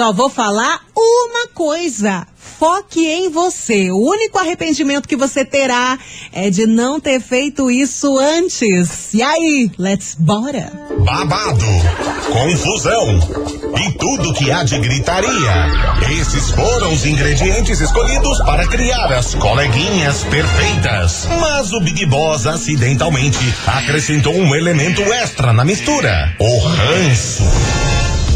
só vou falar uma coisa. Foque em você. O único arrependimento que você terá é de não ter feito isso antes. E aí, let's bora. Babado, confusão e tudo que há de gritaria. Esses foram os ingredientes escolhidos para criar as coleguinhas perfeitas. Mas o Big Boss acidentalmente acrescentou um elemento extra na mistura: o ranço.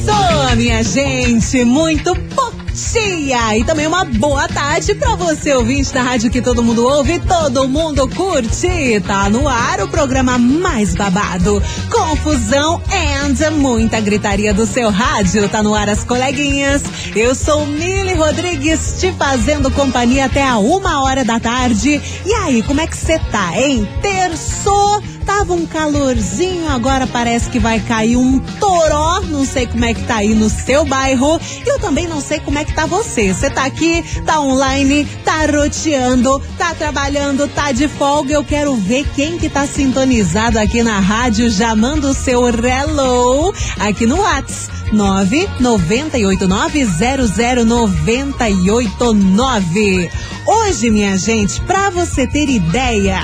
Começou, minha gente, muito bom dia! E também uma boa tarde para você, ouvinte da rádio que todo mundo ouve, todo mundo curte. Tá no ar o programa mais babado. Confusão and muita gritaria do seu rádio. Tá no ar as coleguinhas. Eu sou Mili Rodrigues, te fazendo companhia até a uma hora da tarde. E aí, como é que você tá, hein? Terçou Tava um calorzinho, agora parece que vai cair um toró. Não sei como é que tá aí no seu bairro. Eu também não sei como é que tá você. Você tá aqui, tá online, tá roteando, tá trabalhando, tá de folga. Eu quero ver quem que tá sintonizado aqui na rádio. Já manda o seu hello aqui no WhatsApp. 998900989. Hoje, minha gente, pra você ter ideia,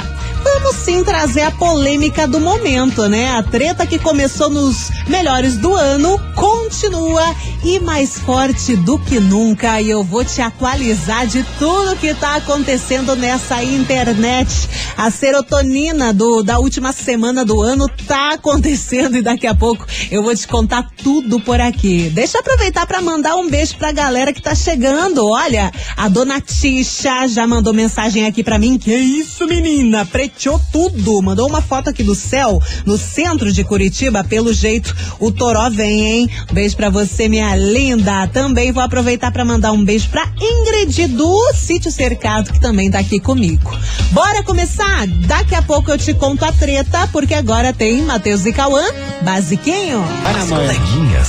vamos sim trazer a polêmica do momento, né? A treta que começou nos melhores do ano continua e mais forte do que nunca. E eu vou te atualizar de tudo que tá acontecendo nessa internet. A serotonina do, da última semana do ano tá acontecendo e daqui a pouco eu vou te contar tudo por aqui. Deixa eu aproveitar para mandar um beijo pra galera que tá chegando. Olha, a dona Tisha já mandou mensagem aqui para mim. Que isso, menina? Preteou tudo. Mandou uma foto aqui do céu no centro de Curitiba. Pelo jeito, o Toró vem, hein? Beijo para você, minha linda. Também vou aproveitar para mandar um beijo pra Ingrid do Sítio Cercado, que também tá aqui comigo. Bora começar? Daqui a pouco eu te conto a treta, porque agora tem Matheus e Cauã, basiquinho. As coleguinhas.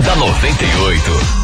da 98.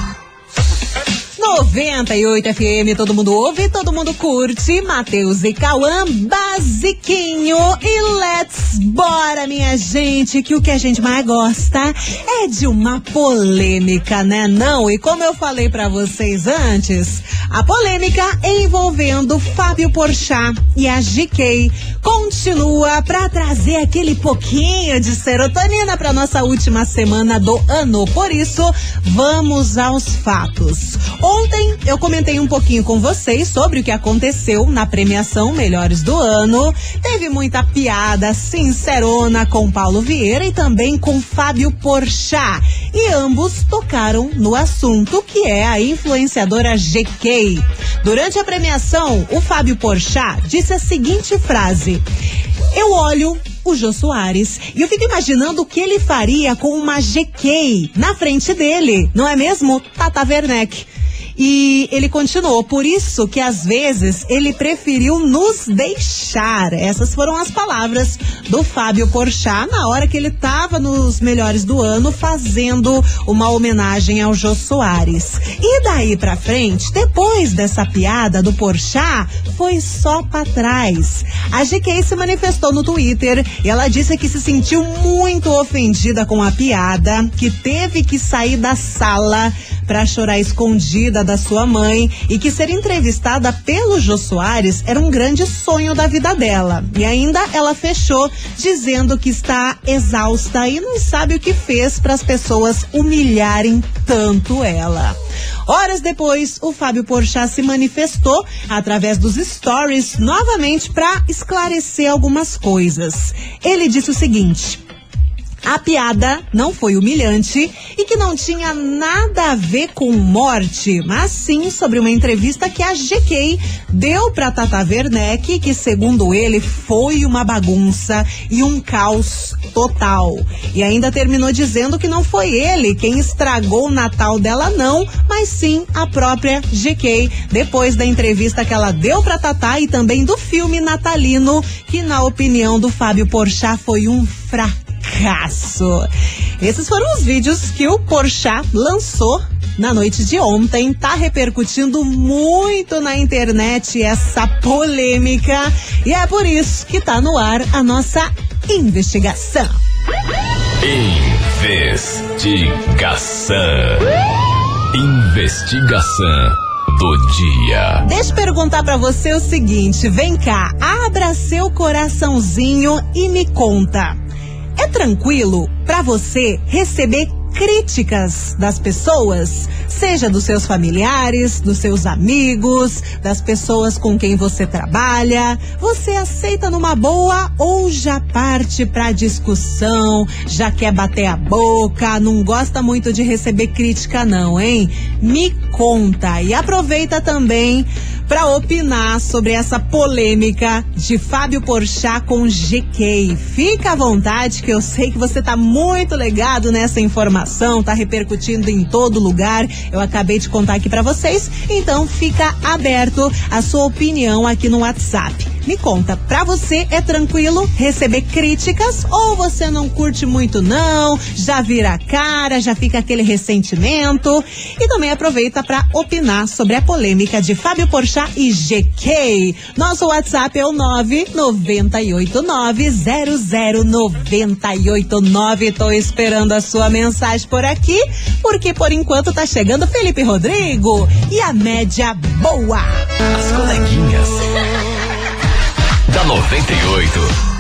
98 FM, todo mundo ouve, todo mundo curte. Matheus e Cauã, basiquinho. E let's bora, minha gente, que o que a gente mais gosta é de uma polêmica, né? Não? E como eu falei para vocês antes, a polêmica envolvendo Fábio Porchat e a GK continua para trazer aquele pouquinho de serotonina para nossa última semana do ano. Por isso, vamos aos fatos. Ontem eu comentei um pouquinho com vocês sobre o que aconteceu na premiação Melhores do Ano. Teve muita piada sincerona com Paulo Vieira e também com Fábio Porchat. E ambos tocaram no assunto que é a influenciadora GK. Durante a premiação, o Fábio Porchat disse a seguinte frase: Eu olho o Jô Soares. E eu fico imaginando o que ele faria com uma GK na frente dele, não é mesmo? Tata Werneck. E ele continuou, por isso que às vezes ele preferiu nos deixar. Essas foram as palavras do Fábio Porchat na hora que ele estava nos melhores do ano fazendo uma homenagem ao Jô Soares. E daí pra frente, depois dessa piada do Porchat, foi só pra trás. A GK se manifestou no Twitter e ela disse que se sentiu muito ofendida com a piada, que teve que sair da sala para chorar escondida da sua mãe e que ser entrevistada pelo Jô Soares era um grande sonho da vida dela. E ainda ela fechou dizendo que está exausta e não sabe o que fez para as pessoas humilharem tanto ela. Horas depois, o Fábio Porchat se manifestou através dos stories novamente para esclarecer algumas coisas. Ele disse o seguinte: a piada não foi humilhante e que não tinha nada a ver com morte, mas sim sobre uma entrevista que a GK deu para Tata Werneck, que segundo ele foi uma bagunça e um caos total. E ainda terminou dizendo que não foi ele quem estragou o Natal dela não, mas sim a própria GK, depois da entrevista que ela deu para Tata e também do filme natalino, que na opinião do Fábio Porchat foi um fracasso fracasso. Esses foram os vídeos que o Porchat lançou na noite de ontem. Tá repercutindo muito na internet essa polêmica e é por isso que tá no ar a nossa investigação. Investigação. Investigação do dia. Deixa eu perguntar para você o seguinte, vem cá, abra seu coraçãozinho e me conta. É tranquilo para você receber críticas das pessoas, seja dos seus familiares, dos seus amigos, das pessoas com quem você trabalha. Você aceita numa boa ou já parte para discussão, já quer bater a boca, não gosta muito de receber crítica não, hein? Me conta e aproveita também para opinar sobre essa polêmica de Fábio Porchat com GK. Fica à vontade que eu sei que você tá muito ligado nessa informação, tá repercutindo em todo lugar. Eu acabei de contar aqui para vocês, então fica aberto a sua opinião aqui no WhatsApp. Me conta, pra você é tranquilo receber críticas ou você não curte muito não, já vira a cara, já fica aquele ressentimento? E também aproveita para opinar sobre a polêmica de Fábio Porchat e GK. Nosso WhatsApp é o 998900989. Tô esperando a sua mensagem por aqui, porque por enquanto tá chegando Felipe Rodrigo e a média boa. As coleguinhas. da 98.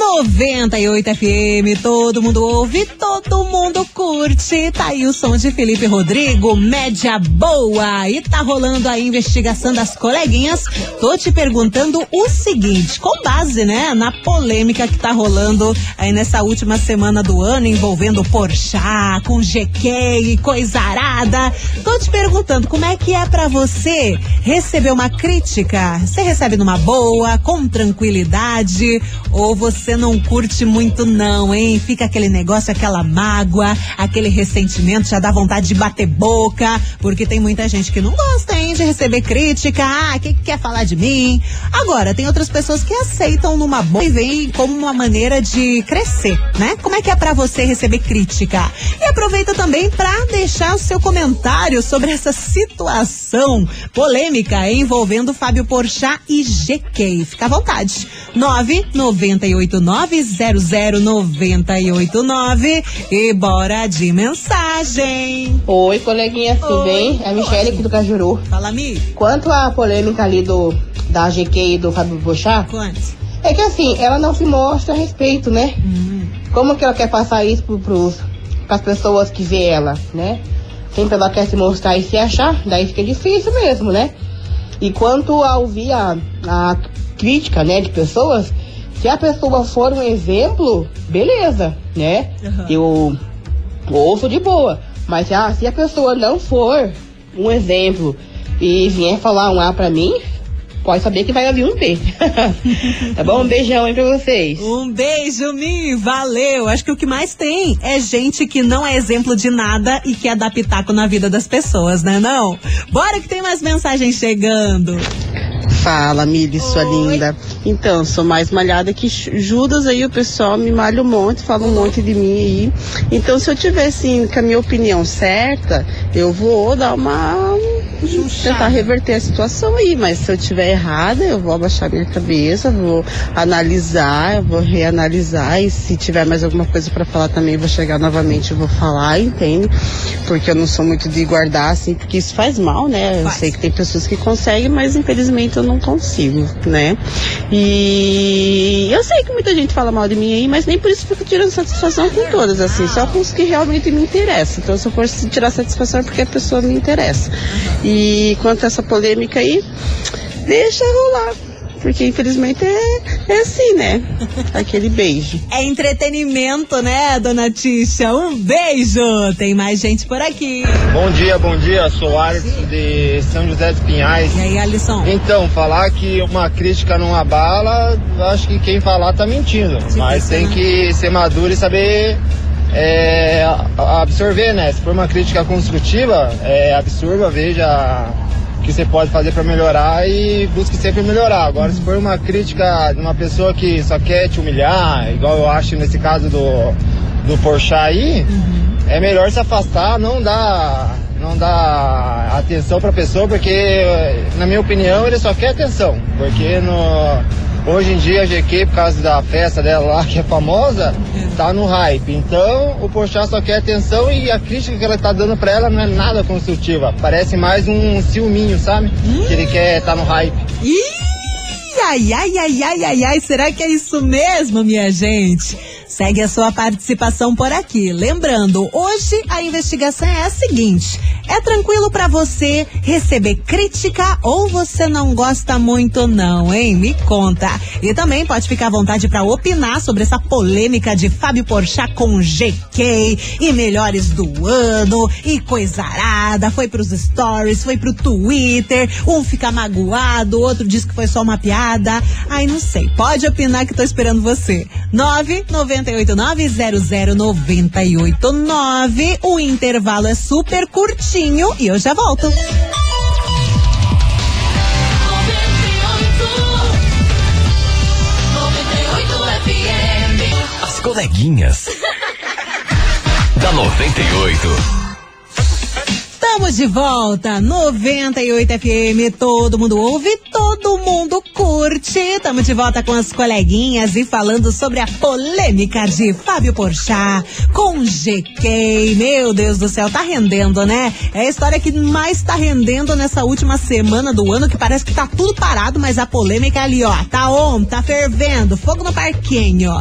98 FM, todo mundo ouve, todo mundo curte. Tá aí o som de Felipe Rodrigo, média boa. E tá rolando a investigação das coleguinhas. Tô te perguntando o seguinte, com base, né, na polêmica que tá rolando aí nessa última semana do ano envolvendo Porchat, com GQ e coisa arada. Tô te perguntando como é que é para você receber uma crítica? Você recebe numa boa, com tranquilidade, ou você não curte muito não, hein? Fica aquele negócio, aquela mágoa, aquele ressentimento, já dá vontade de bater boca, porque tem muita gente que não gosta, hein, de receber crítica. Ah, que, que quer falar de mim? Agora, tem outras pessoas que aceitam numa boa e veem como uma maneira de crescer, né? Como é que é para você receber crítica? E aproveita também para deixar o seu comentário sobre essa situação polêmica envolvendo Fábio Porchat e GK. Fica à vontade. 998900989 e bora de mensagem. Oi, coleguinha, tudo Oi, bem? É a Michelle aqui do Cajuru. Fala, amigo. Quanto à polêmica ali do da GQ e do Fábio Bochá, Quanto? é que assim, ela não se mostra a respeito, né? Hum. Como que ela quer passar isso pro, pros, pras pessoas que vê ela, né? Sempre ela quer se mostrar e se achar, daí fica difícil mesmo, né? E quanto a ouvir a, a crítica, né, de pessoas, se a pessoa for um exemplo, beleza, né? Uhum. Eu ouço de boa. Mas se a, se a pessoa não for um exemplo e vier falar um A pra mim, pode saber que vai ouvir um B. tá bom? Um beijão aí pra vocês. Um beijo, Mi, valeu. Acho que o que mais tem é gente que não é exemplo de nada e quer dar pitaco na vida das pessoas, né não? Bora que tem mais mensagens chegando. Fala, Mili, sua linda. Então, sou mais malhada que Judas, aí o pessoal me malha um monte, fala um monte de mim aí. Então, se eu tiver, assim, com a minha opinião certa, eu vou dar uma. tentar reverter a situação aí, mas se eu tiver errada, eu vou abaixar minha cabeça, vou analisar, eu vou reanalisar, e se tiver mais alguma coisa pra falar também, eu vou chegar novamente, eu vou falar, entende? Porque eu não sou muito de guardar, assim, porque isso faz mal, né? Eu Faz. sei que tem pessoas que conseguem, mas infelizmente eu não consigo, né? E eu sei que muita gente fala mal de mim aí, mas nem por isso fico tirando satisfação com todas, assim, só com os que realmente me interessam. Então, se eu for tirar satisfação é porque a pessoa me interessa. E quanto a essa polêmica aí, deixa rolar. Porque infelizmente é, é assim, né? Aquele beijo. É entretenimento, né, dona Tisha? Um beijo! Tem mais gente por aqui. Bom dia, bom dia. Sou Alex de São José dos Pinhais. E aí, Alisson? Então, falar que uma crítica não abala, acho que quem falar tá mentindo. Mas isso, tem né? que ser maduro e saber é, a- absorver, né? Se for uma crítica construtiva, é, absorva, veja que você pode fazer para melhorar e busque sempre melhorar. Agora, se for uma crítica de uma pessoa que só quer te humilhar, igual eu acho nesse caso do, do Porchat aí, é melhor se afastar, não dar, não dar atenção pra pessoa, porque, na minha opinião, ele só quer atenção. Porque no, hoje em dia a GQ, por causa da festa dela lá, que é famosa, tá no hype. Então, o Porchat só quer atenção e a crítica que ela tá dando pra ela não é nada construtiva. Parece mais um ciúminho, sabe? Que ele quer tá no hype. Ih, ai, ai, ai, ai, ai, ai, será que é isso mesmo, minha gente? Segue a sua participação por aqui. Lembrando, hoje a investigação é a seguinte: é tranquilo pra você receber crítica ou você não gosta muito não, hein? Me conta. E também pode ficar à vontade pra opinar sobre essa polêmica de Fábio Porchat com GK e melhores do ano e coisa arada. Foi pros stories, foi pro Twitter. Um fica magoado, o outro diz que foi só uma piada. Ai, não sei. Pode opinar que tô esperando você. 998900989. O intervalo é super curtinho e eu já volto. As coleguinhas. da 98. Estamos de volta, 98 FM, todo mundo ouve, todo mundo curte. Estamos de volta com as coleguinhas e falando sobre a polêmica de Fábio Porchat com GK. Meu Deus do céu, tá rendendo, né? É a história que mais tá rendendo nessa última semana do ano, que parece que tá tudo parado, mas a polêmica ali, ó, tá on, tá fervendo, fogo no parquinho.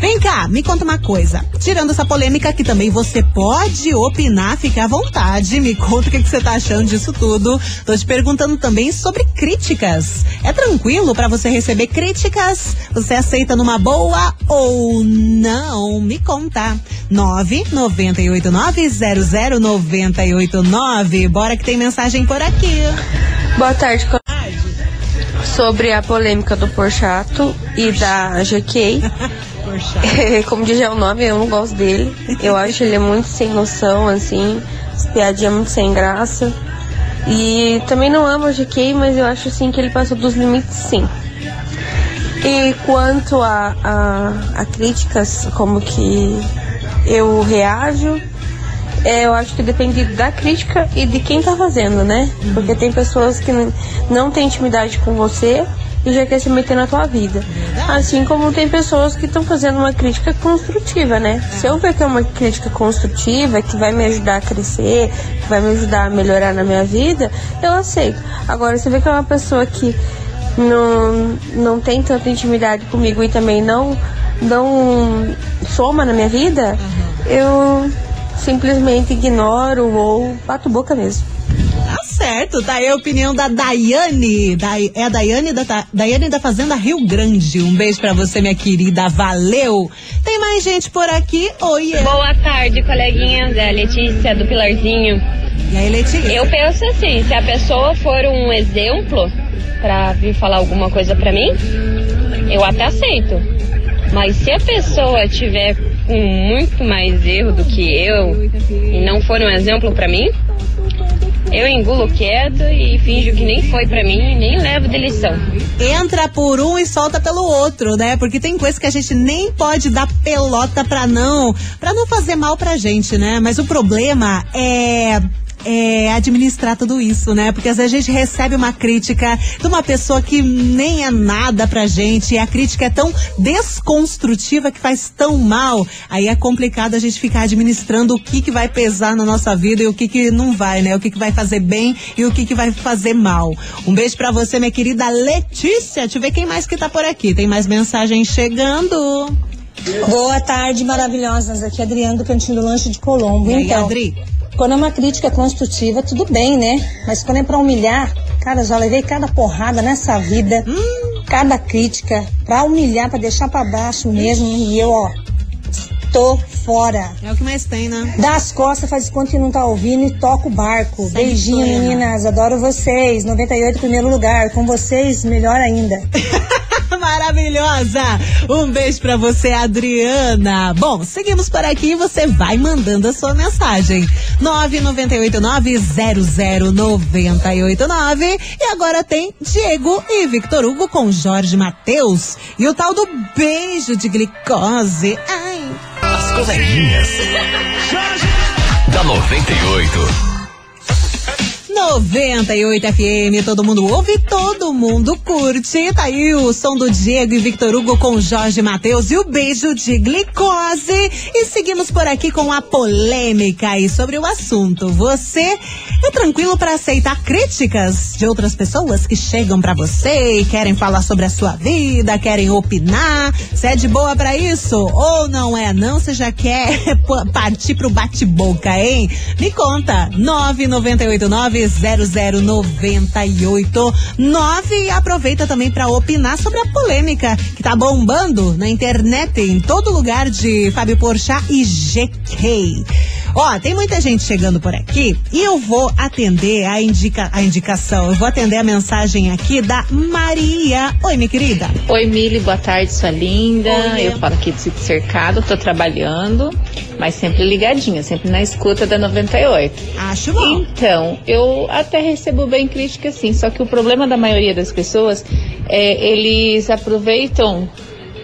Vem cá, me conta uma coisa. Tirando essa polêmica que também você pode opinar, fica à vontade, me conta o que, que você tá achando disso tudo. Tô te perguntando também sobre críticas. É tranquilo pra você receber críticas? Você aceita numa boa ou não? Me conta. 998900989. Bora que tem mensagem por aqui. Boa tarde, sobre a polêmica do Porchato e da GK. Como diz já o nome, eu não gosto dele. Eu acho ele muito sem noção, assim, as piadinhas muito sem graça. E também não amo a GK, mas eu acho assim que ele passou dos limites sim. E quanto a, a, a críticas, como que eu reajo, é, eu acho que depende da crítica e de quem tá fazendo, né? Porque tem pessoas que não, têm intimidade com você e já quer se meter na tua vida. Assim como tem pessoas que estão fazendo uma crítica construtiva, né? Se eu ver que é uma crítica construtiva, que vai me ajudar a crescer, que vai me ajudar a melhorar na minha vida, eu aceito. Agora, se vê que é uma pessoa que não, não tem tanta intimidade comigo e também não, não soma na minha vida, eu simplesmente ignoro ou bato boca mesmo. Tá certo, tá aí a opinião da Daiane. Da, é a Daiane da, Ta- Daiane da Fazenda Rio Grande. Um beijo pra você, minha querida. Valeu! Tem mais gente por aqui? Oi, Boa tarde, coleguinhas. É a Letícia do Pilarzinho. E aí, Letícia? Eu penso assim, se a pessoa for um exemplo pra vir falar alguma coisa pra mim, eu até aceito. Mas se a pessoa tiver com muito mais erro do que eu e não for um exemplo pra mim, eu engulo quieto e finjo que nem foi pra mim e nem levo de lição. Entra por um e solta pelo outro, né? Porque tem coisa que a gente nem pode dar pelota pra não, pra não fazer mal pra gente, né? Mas o problema é é, administrar tudo isso, né? Porque às vezes a gente recebe uma crítica de uma pessoa que nem é nada pra gente e a crítica é tão desconstrutiva que faz tão mal. Aí é complicado a gente ficar administrando o que que vai pesar na nossa vida e o que que não vai, né? O que que vai fazer bem e o que que vai fazer mal. Um beijo pra você, minha querida Letícia. Deixa eu ver quem mais que tá por aqui. Tem mais mensagem chegando. Boa tarde, maravilhosas. Aqui é Adriano do Cantinho do Lanche de Colombo. E aí, então, Adri? Quando é uma crítica construtiva, tudo bem, né? Mas quando é pra humilhar, cara, já levei cada porrada nessa vida, cada crítica, pra humilhar, pra deixar pra baixo mesmo. E eu, ó, tô fora. É o que mais tem, né? Dá as costas, faz conta que não tá ouvindo e toca o barco. Segue Beijinho, plena. meninas. Adoro vocês. 98 primeiro lugar. Com vocês, melhor ainda. Maravilhosa! Um beijo pra você, Adriana. Bom, seguimos por aqui e você vai mandando a sua mensagem. 998900989. E agora tem Diego e Victor Hugo com Jorge Matheus. E o tal do beijo de glicose. Ai. As coleguinhas. da 98. 98 FM, todo mundo ouve, todo mundo curte. Tá aí o som do Diego e Victor Hugo com Jorge Matheus e o beijo de glicose. E seguimos por aqui com a polêmica aí sobre o assunto. Você é tranquilo para aceitar críticas de outras pessoas que chegam para você e querem falar sobre a sua vida, querem opinar? Você é de boa para isso? Ou não é? Não, você já quer partir pro bate-boca, hein? Me conta. 9989 0098 e aproveita também para opinar sobre a polêmica que tá bombando na internet em todo lugar de Fábio Porchat e GK. Ó, tem muita gente chegando por aqui e eu vou atender a, indica, a indicação, eu vou atender a mensagem aqui da Maria. Oi, minha querida. Oi, Mili, boa tarde, sua linda. Oi, eu falo aqui do Sítio Cercado, tô trabalhando, mas sempre ligadinha, sempre na escuta da 98. Acho bom. Então, eu até recebo bem crítica, sim, só que o problema da maioria das pessoas é eles aproveitam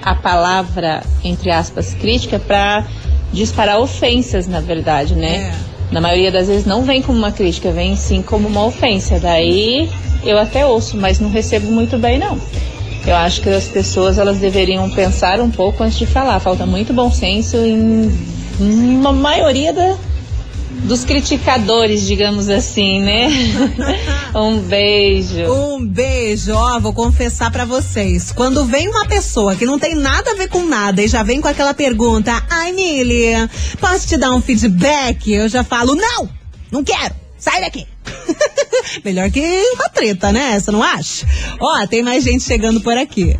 a palavra, entre aspas, crítica para disparar ofensas, na verdade, né? Na maioria das vezes não vem como uma crítica, vem sim como uma ofensa. Daí eu até ouço, mas não recebo muito bem, não. Eu acho que as pessoas elas deveriam pensar um pouco antes de falar. Falta muito bom senso em uma maioria da, dos criticadores, digamos assim, né? um beijo. Um beijo, ó, vou confessar pra vocês. Quando vem uma pessoa que não tem nada a ver com nada e já vem com aquela pergunta, ai, Mili, posso te dar um feedback? Eu já falo, não, não quero, sai daqui. Melhor que uma treta, né? Você não acha? Ó, tem mais gente chegando por aqui.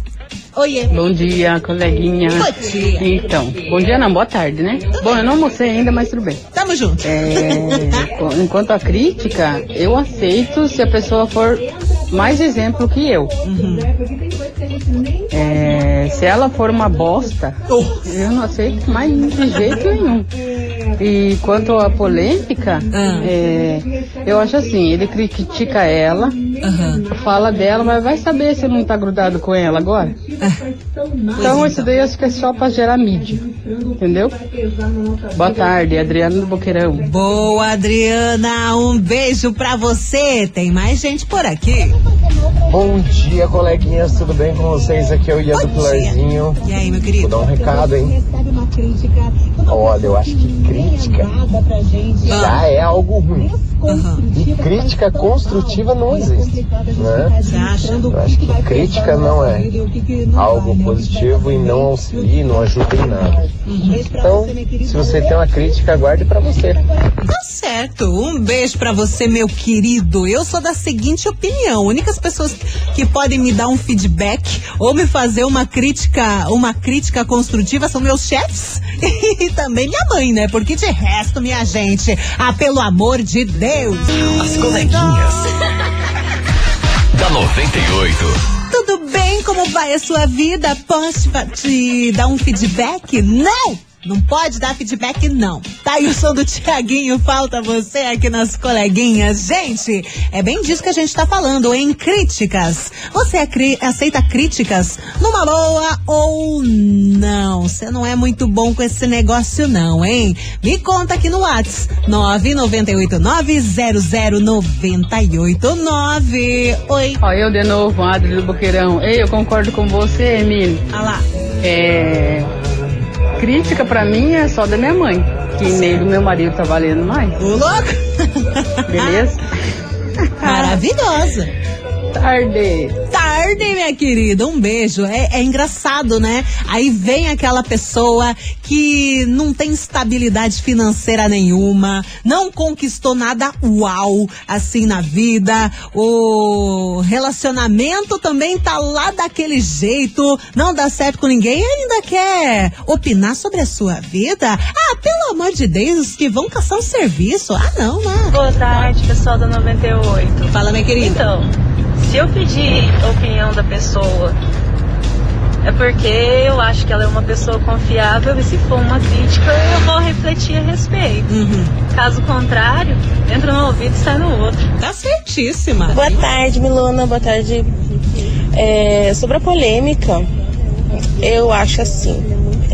Oiê. Bom dia, coleguinha. Bom dia. Então, bom dia não, boa tarde, né? Bom, eu não almocei ainda, mas tudo bem. Tamo junto. É, enquanto a crítica, eu aceito se a pessoa for mais exemplo que eu. É, se ela for uma bosta, eu não aceito mais de jeito nenhum. E quanto à polêmica, é, eu acho assim, ele critica ela, fala dela, mas vai saber se não tá grudado com ela agora. Então isso daí eu acho que é só pra gerar mídia. Entendeu? Boa tarde, Adriano do Boqueirão. Boa, Adriana. Um beijo pra você. Tem mais gente por aqui. Bom dia, coleguinhas, tudo bem com vocês? Aqui é o Ian do Pilarzinho. E aí, meu querido? Vou dar um recado, hein? Olha, eu acho que crítica já é algo ruim. E crítica construtiva não existe, né? Eu acho que crítica não é algo positivo e não auxilia, não ajuda em nada. Então, se você tem uma crítica, guarde pra você. Certo. Um beijo pra você, meu querido. Eu sou da seguinte opinião: únicas pessoas que podem me dar um feedback ou me fazer uma crítica, uma crítica construtiva são meus chefes e também minha mãe, né? Porque de resto, minha gente, ah, pelo amor de Deus. As coleguinhas. da 98. Tudo bem? Como vai a sua vida? Posso te dar um feedback? Não! Não pode dar feedback, não. Tá aí o som do Tiaguinho, falta você aqui nas coleguinhas. Gente, é bem disso que a gente tá falando, em críticas. Você acri- aceita críticas numa boa ou não? Você não é muito bom com esse negócio, não, hein? Me conta aqui no Whats, 998900989. Oi. Ó, eu de novo, Adri do Boqueirão. Ei, eu concordo com você, Emílio. Ah lá. É, crítica pra mim é só da minha mãe, que nem do meu marido tá valendo mais. Ô, louco! Beleza? Maravilhosa. Tarde. Tarde, minha querida. Um beijo. É, é engraçado, né? Aí vem aquela pessoa que não tem estabilidade financeira nenhuma, não conquistou nada uau assim na vida, o relacionamento também tá lá daquele jeito, não dá certo com ninguém e ainda quer opinar sobre a sua vida? Ah, pelo amor de Deus, que vão caçar um serviço. Ah, não, né? Boa tarde, pessoal da 98. Fala, minha querida. Então, se eu pedir a opinião da pessoa, é porque eu acho que ela é uma pessoa confiável e se for uma crítica, eu vou refletir a respeito. Uhum. Caso contrário, entra no ouvido e sai no outro. Tá certíssima. Boa tarde, Milona. Boa tarde. É, sobre a polêmica, eu acho assim.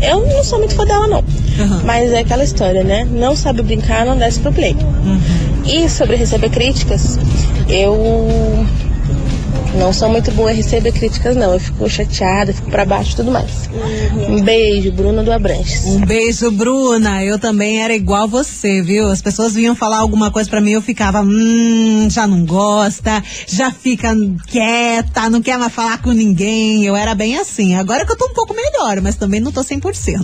Eu não sou muito fã dela, não. Mas é aquela história, né? Não sabe brincar, não desce pro play. E sobre receber críticas, eu não sou muito boa em receber críticas, não. Eu fico chateada, fico pra baixo e tudo mais. Um beijo, Bruna do Abranches. Um beijo, Bruna. Eu também era igual você, viu? As pessoas vinham falar alguma coisa pra mim, eu ficava, hum, já não gosta, já fica quieta, não quer mais falar com ninguém. Eu era bem assim. Agora que eu tô um pouco melhor, mas também não tô 100%.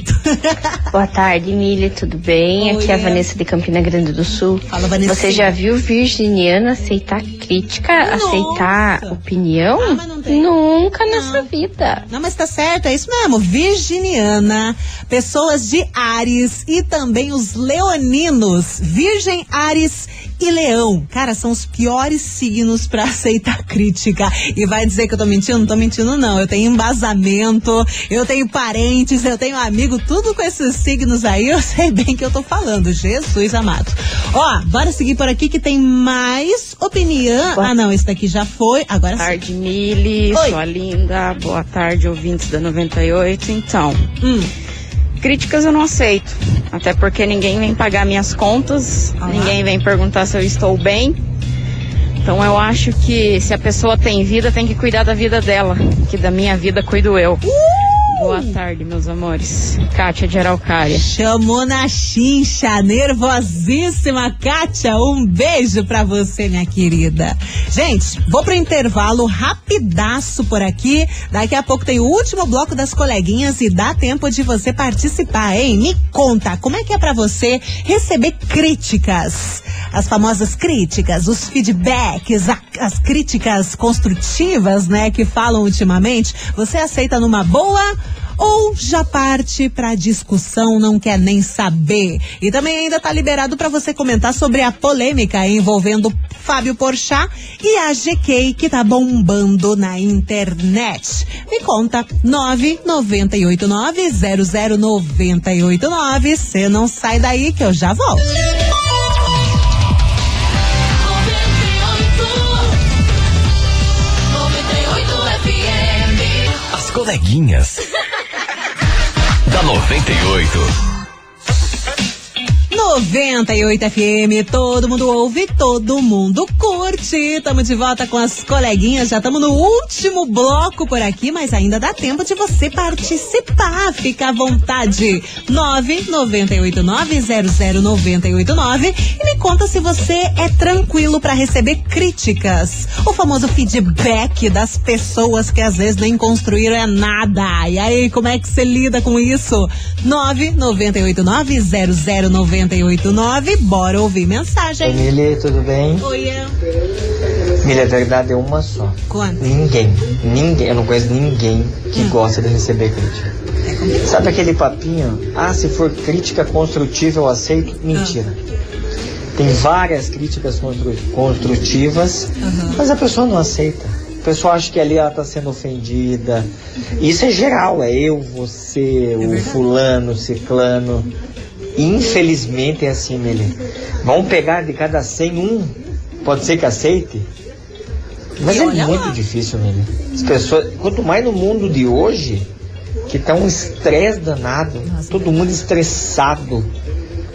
Boa tarde, Milha, tudo bem? Aqui é a Vanessa de Campina Grande do Sul. Fala, Vanessa. Você já viu virginiana aceitar crítica, aceitar opinião? Nunca nessa vida. Não, mas tá certo, é isso mesmo. Virginiana, pessoas de Ares e também os leoninos. Virgem, Ares e Leão. Cara, são os piores signos pra aceitar crítica. E vai dizer que eu tô mentindo? Não tô mentindo, não. Eu tenho embasamento, eu tenho parentes, eu tenho amigo, tudo com esses signos aí, eu sei bem que eu tô falando. Jesus amado. Ó, bora seguir por aqui que tem mais opinião. Ah, não, esse daqui já foi. Agora Boa tarde, Mili, sua linda. Boa tarde, ouvintes da 98. Então, Hum. Críticas eu não aceito. Até porque ninguém vem pagar minhas contas, ninguém vem perguntar se eu estou bem. Então eu acho que se a pessoa tem vida, tem que cuidar da vida dela. Que da minha vida cuido eu. Boa tarde, meus amores. Kátia de Araucária. Chamou na chincha, nervosíssima Kátia. Um beijo pra você, minha querida. Gente, vou pro intervalo rapidaço por aqui. Daqui a pouco tem o último bloco das coleguinhas e dá tempo de você participar, hein? Me conta, como é que é pra você receber críticas? As famosas críticas, os feedbacks, a- as críticas construtivas, né, que falam ultimamente. Você aceita numa boa? Ou já parte pra discussão, não quer nem saber. E também ainda tá liberado para você comentar sobre a polêmica envolvendo Fábio Porchat e a GK que tá bombando na internet. Me conta 998900989. Você não sai daí que eu já volto. As coleguinhas. Da 98. 98 FM, todo mundo ouve, todo mundo curte. Tamo de volta com as coleguinhas, já estamos no último bloco por aqui, mas ainda dá tempo de você participar. Fica à vontade. 998900989 e me conta se você é tranquilo para receber críticas. O famoso feedback das pessoas que às vezes nem construíram é nada. E aí, como é que você lida com isso? 998900989. Bora ouvir mensagem. Emília, tudo bem? Oi, Emília, a verdade é uma só. Quanto? Ninguém, ninguém, eu não conheço ninguém que Hum. gosta de receber crítica. Sabe aquele papinho? Ah, se for crítica construtiva eu aceito? Mentira. Tem várias críticas constru- construtivas, mas a pessoa não aceita. A pessoa acha que ali ela está sendo ofendida. Isso é geral, é eu, você, o fulano, o ciclano. Infelizmente é assim, Meli. Vamos pegar de cada 100 um, pode ser que aceite? Mas é muito difícil, Meli. As pessoas, quanto mais no mundo de hoje, que tá um estresse danado, todo mundo estressado,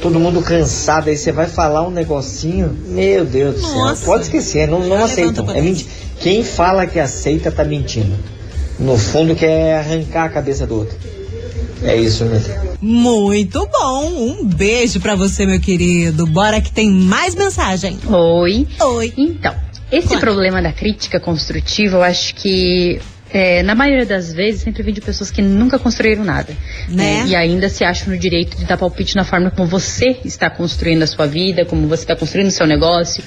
todo mundo cansado, aí você vai falar um negocinho, meu Deus do céu, Nossa. pode esquecer, não, não aceitam. É menti- Quem fala que aceita tá mentindo. No fundo quer arrancar a cabeça do outro. É isso, Meli. Muito bom. Um beijo pra você, meu querido. Bora que tem mais mensagem. Oi. Oi. Então, esse problema da crítica construtiva, eu acho que é, na maioria das vezes sempre vem de pessoas que nunca construíram nada. Né? É, e ainda se acham no direito de dar palpite na forma como você está construindo a sua vida, como você está construindo o seu negócio,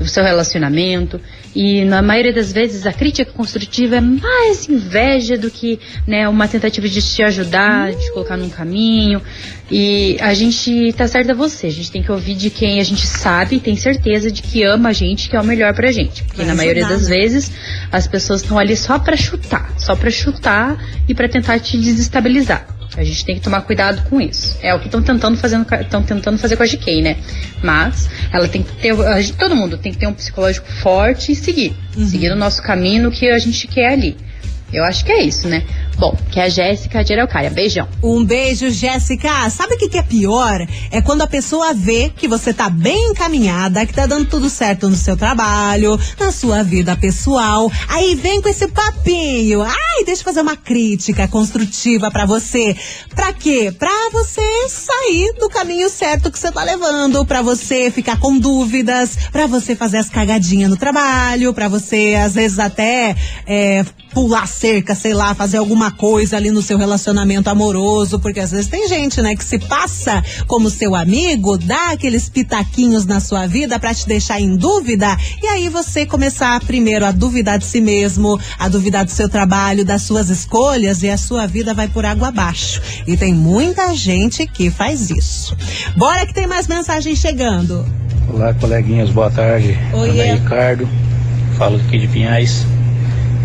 o seu relacionamento. E na maioria das vezes a crítica construtiva é mais inveja do que né, uma tentativa de te ajudar, de te colocar num caminho. E a gente tá certo é você, a gente tem que ouvir de quem a gente sabe e tem certeza de que ama a gente, que é o melhor pra gente. Porque Vai na maioria ajudar, das né? vezes as pessoas estão ali só pra chutar, só pra chutar e pra tentar te desestabilizar. A gente tem que tomar cuidado com isso. É o que estão tentando fazendo, estão tentando fazer com a GK, né? Mas ela tem que ter, a gente- todo mundo tem que ter um psicológico forte e seguir, Uhum. seguir o nosso caminho que a gente quer ali. Eu acho que é isso, né? Bom, que é a Jéssica de Araucária. Beijão. Um beijo, Jéssica. Sabe o que, que é pior? É quando a pessoa vê que você tá bem encaminhada, que tá dando tudo certo no seu trabalho, na sua vida pessoal. Aí vem com esse papinho. Ai, deixa eu fazer uma crítica construtiva pra você. Pra quê? Pra você sair do caminho certo que você tá levando, pra você ficar com dúvidas, pra você fazer as cagadinhas no trabalho, pra você, às vezes, até é, pular cerca, sei lá, fazer alguma coisa ali no seu relacionamento amoroso, porque às vezes tem gente, né, que se passa como seu amigo, dá aqueles pitaquinhos na sua vida pra te deixar em dúvida, e aí você começar primeiro a duvidar de si mesmo, a duvidar do seu trabalho, das suas escolhas, e a sua vida vai por água abaixo. E tem muita gente que faz isso. Bora que tem mais mensagens chegando. Olá, coleguinhas, boa tarde. Oi, Meu é. Ricardo, falo aqui de Pinhais.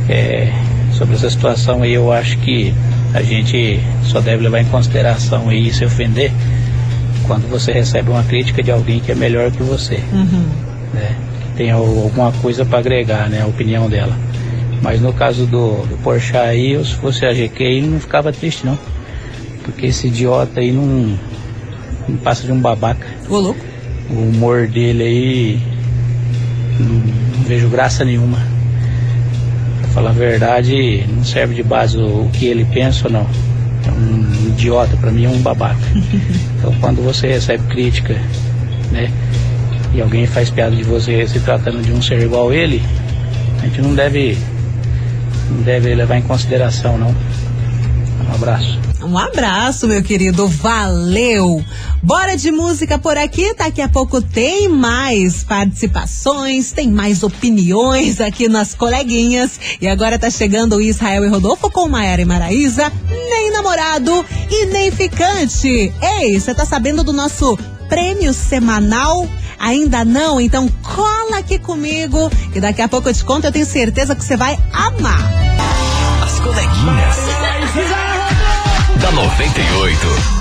É, sobre essa situação aí, eu acho que a gente só deve levar em consideração aí e se ofender quando você recebe uma crítica de alguém que é melhor que você, né? Que tem al- alguma coisa para agregar, né? A opinião dela. Mas no caso do, do Porsche aí, eu, se fosse a GQ aí, não ficava triste não. Porque esse idiota aí não, não passa de um babaca. Ô, louco. O humor dele aí não, não vejo graça nenhuma. Falar a verdade, não serve de base o, o que ele pensa ou não. É um idiota, pra mim é um babaca. Então quando você recebe crítica, né? E alguém faz piada de você se tratando de um ser igual a ele, a gente não deve, não deve levar em consideração não. Um abraço. Um abraço, meu querido. Valeu! Bora de música por aqui. Daqui a pouco tem mais participações, tem mais opiniões aqui nas coleguinhas. E agora tá chegando o Israel e Rodolfo com Maiara e Maraísa. Nem namorado e nem ficante. Ei, você tá sabendo do nosso prêmio semanal? Ainda não? Então cola aqui comigo que daqui a pouco eu te conto. Eu tenho certeza que você vai amar. 98.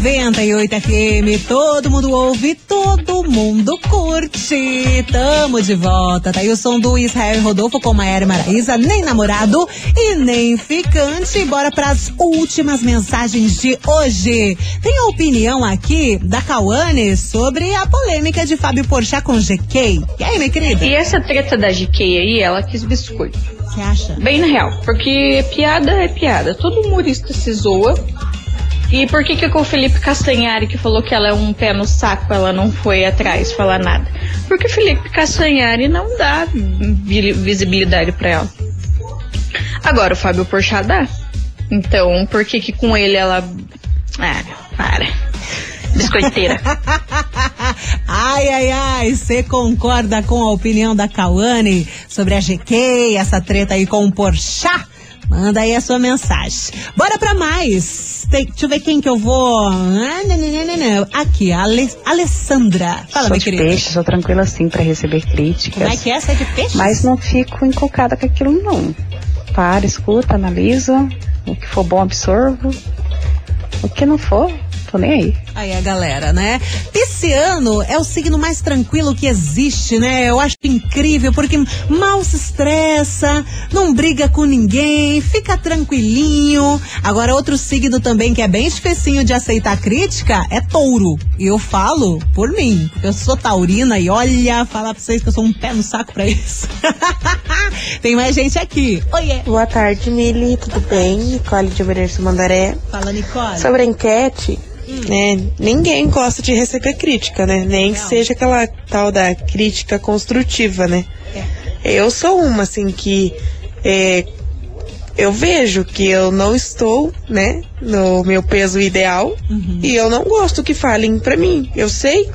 98 FM, todo mundo ouve, todo mundo curte. Tamo de volta. Tá aí o som do Israel Rodolfo com Maera Maraísa, nem namorado e nem ficante. Bora pras últimas mensagens de hoje. Tem a opinião aqui da Cauane sobre a polêmica de Fábio Porchat com GK. E aí, minha querida? E essa treta da GK aí, ela quis biscoito. Você acha? Bem na real. Porque piada é piada. Todo humorista se zoa. E por que que com o Felipe Castanhari, que falou que ela é um pé no saco, ela não foi atrás falar nada? Porque o Felipe Castanhari não dá vi- visibilidade pra ela. Agora o Fábio Porchat dá. Então, por que que com ele ela... Ah, para. Biscoiteira. Ai, ai, ai, você concorda com a opinião da Cauane sobre a GK, essa treta aí com o Porchat? Manda aí a sua mensagem. Bora pra mais. Tem- deixa eu ver quem que eu vou. Ah, não, não, não. Aqui, a Ale- Alessandra. Fala, sou minha de querida. peixe, sou tranquila assim pra receber críticas. Como é que é? Você é de peixe? Mas não fico encucada com aquilo não. Para, escuta, analisa. O que for bom absorvo. O que não for, tô nem aí. Aí a galera, né? Pisciano é o signo mais tranquilo que existe, né? Eu acho incrível porque mal se estressa, não briga com ninguém, fica tranquilinho. Agora outro signo também que é bem dificinho de aceitar crítica é touro. E eu falo por mim, porque eu sou taurina e olha, falar pra vocês que eu sou um pé no saco pra isso. Tem mais gente aqui. Oiê. Boa tarde, Mili, tudo bem? Nicole de Obereiro Mandaré. Fala, Nicole. Sobre a enquete, né? Ninguém gosta de receber crítica, né? Nem que seja aquela tal da crítica construtiva, né? Eu sou uma, assim, que é, eu vejo que eu não estou, né, no meu peso ideal e eu não gosto que falem pra mim. Eu sei,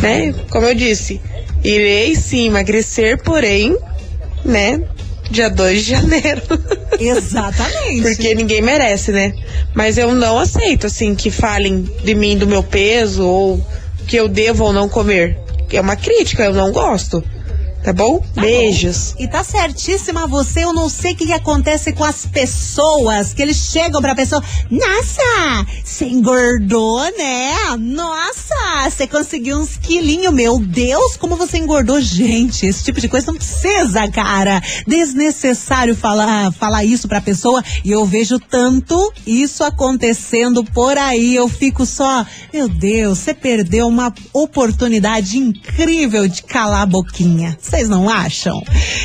né? Como eu disse, irei sim emagrecer, porém, né, dia 2 de janeiro. Exatamente. Porque ninguém merece, né? Mas eu não aceito, assim, que falem de mim, do meu peso, ou que eu devo ou não comer. É uma crítica, eu não gosto. Tá bom? Tá Beijos. bom. E tá certíssima você, eu não sei o que, que acontece com as pessoas, que eles chegam pra pessoa, nossa, você engordou, né? Nossa, você conseguiu uns quilinhos, meu Deus, como você engordou, gente, esse tipo de coisa não precisa, cara, desnecessário falar, falar isso pra pessoa, e eu vejo tanto isso acontecendo por aí, eu fico só, meu Deus, você perdeu uma oportunidade incrível de calar a boquinha. Vocês não acham?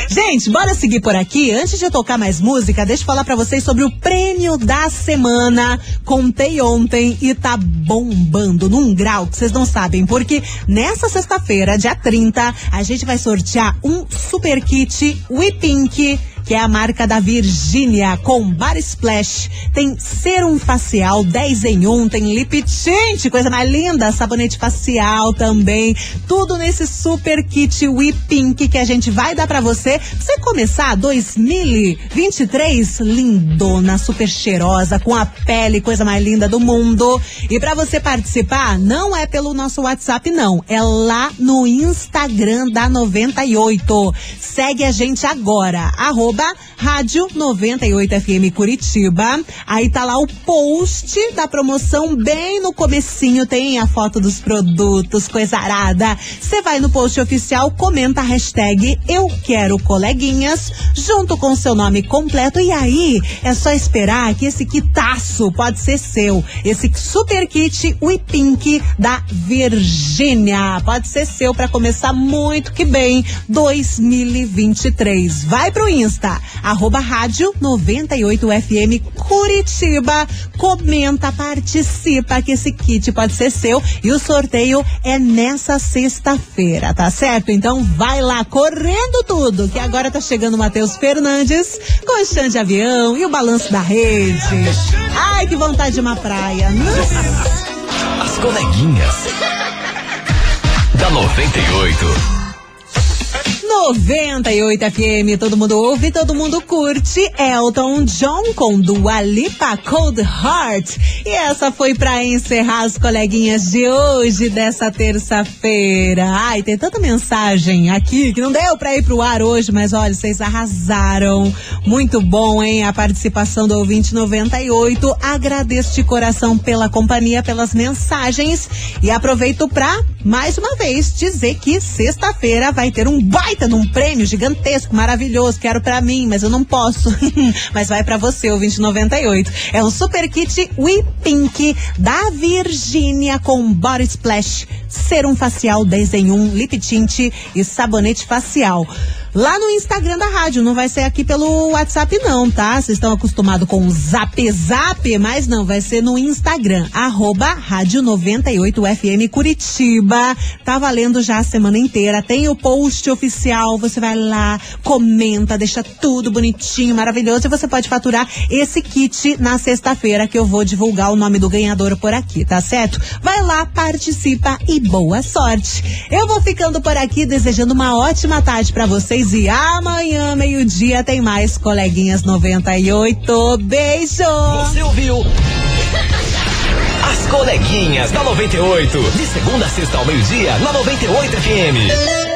Gente, bora seguir por aqui. Antes de eu tocar mais música, deixa eu falar pra vocês sobre o prêmio da semana. Contei ontem e tá bombando num grau que vocês não sabem, porque nessa sexta-feira, dia 30, a gente vai sortear um super kit We Pink que é a marca da Virgínia, com Bar Splash. Tem serum facial 10 em 1, tem lip tint, coisa mais linda, sabonete facial também. Tudo nesse super kit We Pink que a gente vai dar pra você. Você começar 2023 lindona, super cheirosa, com a pele, coisa mais linda do mundo. E pra você participar, não é pelo nosso WhatsApp, não. É lá no Instagram da 98. Segue a gente agora, arroba Rádio 98 FM Curitiba. Aí tá lá o post da promoção bem no comecinho, tem a foto dos produtos, coisa arada. Você vai no post oficial, comenta a hashtag Eu Quero Coleguinhas, junto com seu nome completo. E aí é só esperar que esse quitaço pode ser seu. Esse super kit We Pink da Virgínia. Pode ser seu para começar muito que bem 2023. Vai pro Insta, arroba rádio 98FM Curitiba. Comenta, participa que esse kit pode ser seu e o sorteio é nessa sexta-feira, tá certo? Então vai lá, correndo tudo, que agora tá chegando o Matheus Fernandes com o de avião e o balanço da rede. Ai, que vontade de uma praia. Nossa. As coleguinhas. Da 98. 98 FM, todo mundo ouve, todo mundo curte. Elton John com Dua Lipa Cold Heart. E essa foi pra encerrar as coleguinhas de hoje, dessa terça-feira. Ai, tem tanta mensagem aqui que não deu pra ir pro ar hoje, mas olha, vocês arrasaram. Muito bom, hein? A participação do ouvinte 98. Agradeço de coração pela companhia, pelas mensagens. E aproveito pra, mais uma vez, dizer que sexta-feira vai ter um baita num prêmio gigantesco, maravilhoso, quero pra mim, mas eu não posso. mas vai pra você, o 2098. É um super kit We Pink da Virgínia com Body Splash, serum facial 10 em 1, lip tint e sabonete facial. Lá no Instagram da rádio, não vai ser aqui pelo WhatsApp não, tá? Vocês estão acostumados com o Zap Zap, mas não, vai ser no Instagram, arroba Rádio 98FM Curitiba. Tá valendo já a semana inteira, tem o post oficial, você vai lá, comenta, deixa tudo bonitinho, maravilhoso e você pode faturar esse kit na sexta-feira que eu vou divulgar o nome do ganhador por aqui, tá certo? Vai lá, participa e boa sorte. Eu vou ficando por aqui desejando uma ótima tarde para vocês e amanhã, meio-dia, tem mais Coleguinhas 98. Beijo! Você ouviu? As coleguinhas da 98. De segunda a sexta ao meio-dia, na 98 FM.